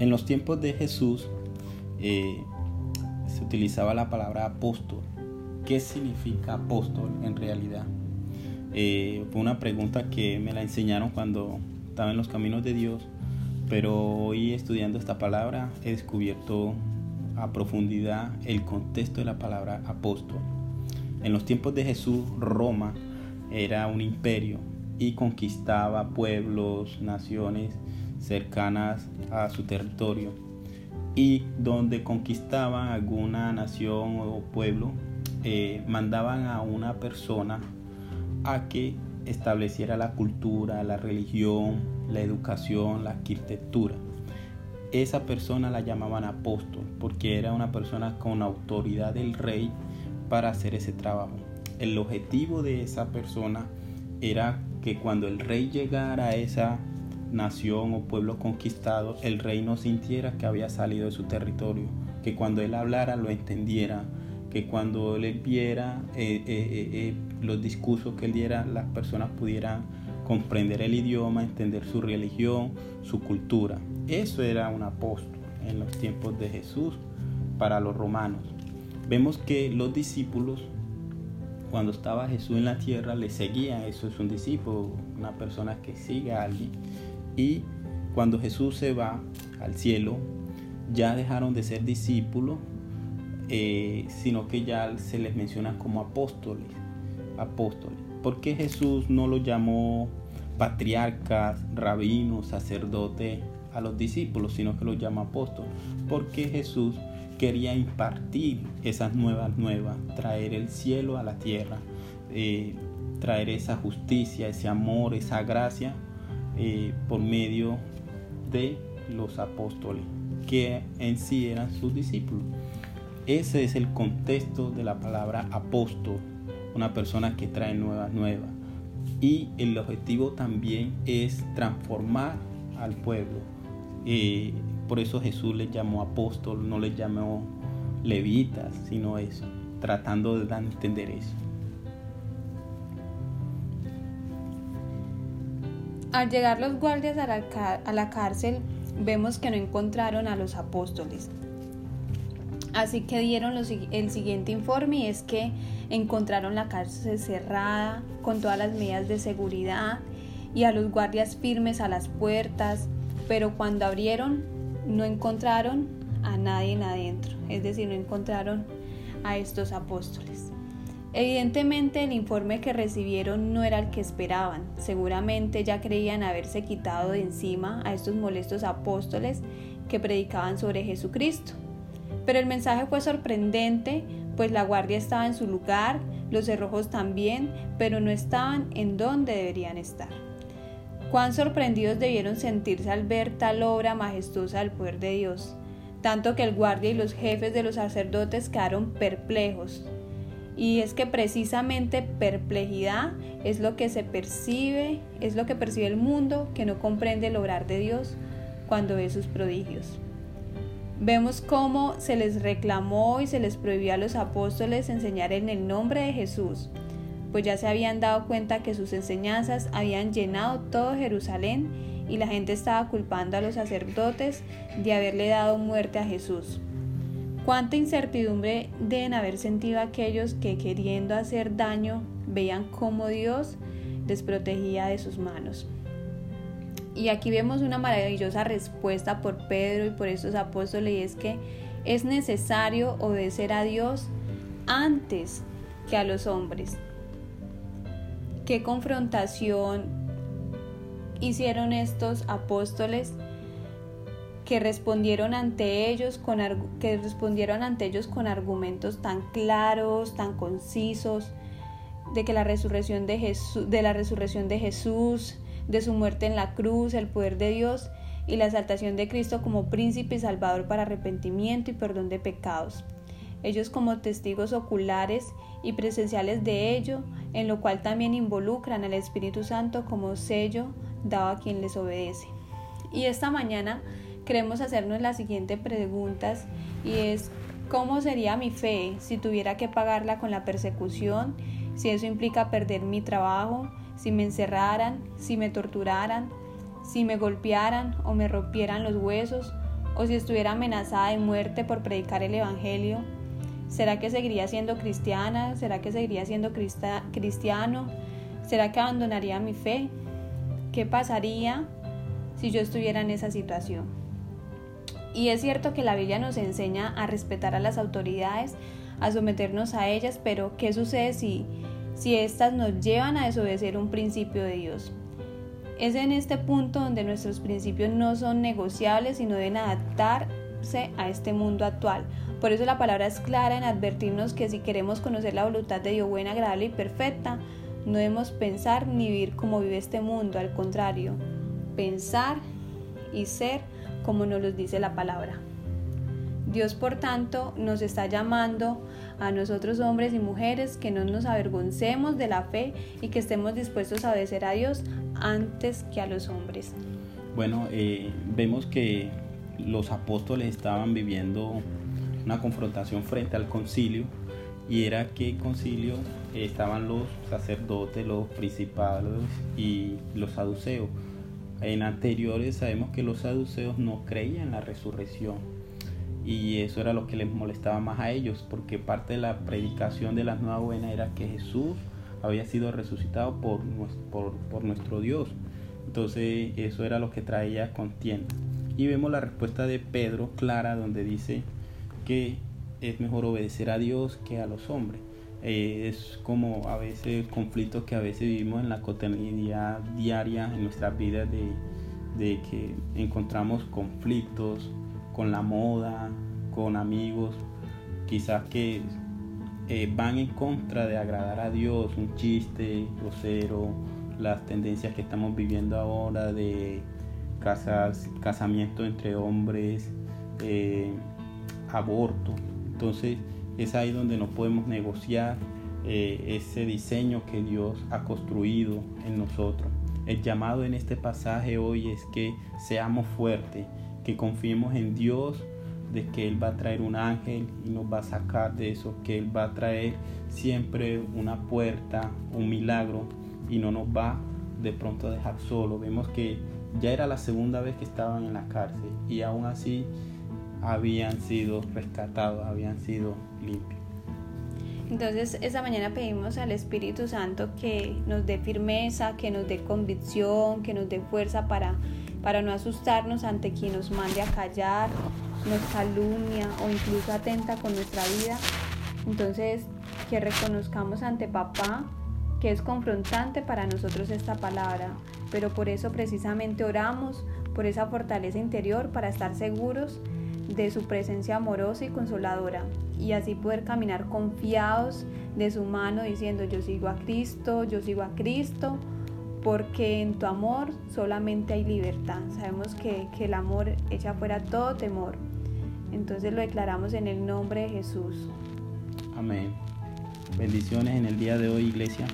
En los tiempos de Jesús eh, se utilizaba la palabra apóstol. ¿Qué significa apóstol en realidad? Eh, fue una pregunta que me la enseñaron cuando estaba en los caminos de Dios, pero hoy estudiando esta palabra he descubierto a profundidad el contexto de la palabra apóstol. En los tiempos de Jesús, Roma era un imperio y conquistaba pueblos, naciones cercanas a su territorio. Y donde conquistaban alguna nación o pueblo, eh, mandaban a una persona a que estableciera la cultura, la religión, la educación, la arquitectura. Esa persona la llamaban apóstol porque era una persona con autoridad del rey para hacer ese trabajo. El objetivo de esa persona era que cuando el rey llegara a esa nación o pueblo conquistado, el rey no sintiera que había salido de su territorio, que cuando él hablara lo entendiera, que cuando él viera eh, eh, eh, los discursos que él diera, las personas pudieran comprender el idioma, entender su religión, su cultura. Eso era un apóstol en los tiempos de Jesús para los romanos. Vemos que los discípulos, cuando estaba Jesús en la tierra, le seguían. Eso es un discípulo, una persona que sigue a alguien. Y cuando Jesús se va al cielo, ya dejaron de ser discípulos eh, sino que ya se les menciona como apóstoles. Apóstoles. porque Jesús no los llamó patriarcas, rabinos, sacerdotes a los discípulos, sino que los llama apóstoles? Porque Jesús quería impartir esas nuevas nuevas, traer el cielo a la tierra, eh, traer esa justicia, ese amor, esa gracia por medio de los apóstoles, que en sí eran sus discípulos. Ese es el contexto de la palabra apóstol, una persona que trae nuevas nuevas. Y el objetivo también es transformar al pueblo. Eh, por eso Jesús les llamó apóstol, no les llamó levitas, sino eso, tratando de dar a entender eso. Al llegar los guardias a la, cárcel, vemos que no encontraron a los apóstoles Así que dieron el siguiente informe y es que encontraron la cárcel cerrada con todas las medidas de seguridad y a los guardias firmes a las puertas, pero cuando abrieron no encontraron a nadie adentro, es decir, no encontraron a estos apóstoles. Evidentemente el informe que recibieron no era el que esperaban, seguramente ya creían haberse quitado de encima a estos molestos apóstoles que predicaban sobre Jesucristo. Pero el mensaje fue sorprendente, pues la guardia estaba en su lugar, los cerrojos también, pero no estaban en donde deberían estar. Cuán sorprendidos debieron sentirse al ver tal obra majestuosa del poder de Dios, tanto que el guardia y los jefes de los sacerdotes quedaron perplejos. Y es que precisamente perplejidad es lo que se percibe, es lo que percibe el mundo que no comprende el obrar de Dios cuando ve sus prodigios. Vemos cómo se les reclamó y se les prohibió a los apóstoles enseñar en el nombre de Jesús, pues ya se habían dado cuenta que sus enseñanzas habían llenado todo Jerusalén y la gente estaba culpando a los sacerdotes de haberle dado muerte a Jesús. Cuánta incertidumbre deben haber sentido aquellos que queriendo hacer daño veían cómo Dios les protegía de sus manos. Y aquí vemos una maravillosa respuesta por Pedro y por estos apóstoles y es que es necesario obedecer a Dios antes que a los hombres. ¿Qué confrontación hicieron estos apóstoles que respondieron ante ellos con que respondieron ante ellos con argumentos tan claros, tan concisos de que la resurrección de Jesús de la resurrección de Jesús de su muerte en la cruz, el poder de Dios y la exaltación de Cristo como príncipe y salvador para arrepentimiento y perdón de pecados. Ellos como testigos oculares y presenciales de ello, en lo cual también involucran al Espíritu Santo como sello dado a quien les obedece. Y esta mañana queremos hacernos las siguientes preguntas y es ¿cómo sería mi fe si tuviera que pagarla con la persecución? Si eso implica perder mi trabajo, si me encerraran, si me torturaran, si me golpearan o me rompieran los huesos o si estuviera amenazada de muerte por predicar el Evangelio, ¿será que seguiría siendo cristiana? ¿Será que seguiría siendo cristiano? ¿Será que abandonaría mi fe? ¿Qué pasaría si yo estuviera en esa situación? Y es cierto que la Biblia nos enseña a respetar a las autoridades, a someternos a ellas, pero ¿qué sucede si, si éstas nos llevan a desobedecer un principio de Dios? Es en este punto donde nuestros principios no son negociables, sino deben adaptarse a este mundo actual. Por eso la palabra es clara en advertirnos que si queremos conocer la voluntad de Dios buena, agradable y perfecta, no debemos pensar ni vivir como vive este mundo, al contrario, pensar y ser como nos lo dice la palabra. Dios, por tanto, nos está llamando a nosotros hombres y mujeres que no nos avergoncemos de la fe y que estemos dispuestos a obedecer a Dios antes que a los hombres. Bueno, eh, vemos que los apóstoles estaban viviendo una confrontación frente al concilio y era que concilio estaban los sacerdotes, los principales y los saduceos. En anteriores sabemos que los saduceos no creían en la resurrección y eso era lo que les molestaba más a ellos porque parte de la predicación de la nueva buena era que Jesús había sido resucitado por, por, por nuestro Dios. Entonces eso era lo que traía contienda. Y vemos la respuesta de Pedro clara donde dice que es mejor obedecer a Dios que a los hombres. Eh, es como a veces conflictos que a veces vivimos en la cotidianidad diaria en nuestras vidas de, de que encontramos conflictos con la moda, con amigos, quizás que eh, van en contra de agradar a Dios, un chiste grosero, las tendencias que estamos viviendo ahora de casas, casamiento entre hombres, eh, aborto. Entonces es ahí donde no podemos negociar eh, ese diseño que Dios ha construido en nosotros. El llamado en este pasaje hoy es que seamos fuertes, que confiemos en Dios de que Él va a traer un ángel y nos va a sacar de eso, que Él va a traer siempre una puerta, un milagro y no nos va de pronto a dejar solo. Vemos que ya era la segunda vez que estaban en la cárcel y aún así habían sido rescatados, habían sido limpios. Entonces, esa mañana pedimos al Espíritu Santo que nos dé firmeza, que nos dé convicción, que nos dé fuerza para, para no asustarnos ante quien nos mande a callar, nos calumnia o incluso atenta con nuestra vida. Entonces, que reconozcamos ante papá que es confrontante para nosotros esta palabra, pero por eso precisamente oramos por esa fortaleza interior para estar seguros de su presencia amorosa y consoladora y así poder caminar confiados de su mano diciendo yo sigo a Cristo, yo sigo a Cristo, porque en tu amor solamente hay libertad. Sabemos que, que el amor echa fuera todo temor. Entonces lo declaramos en el nombre de Jesús. Amén. Bendiciones en el día de hoy, iglesia.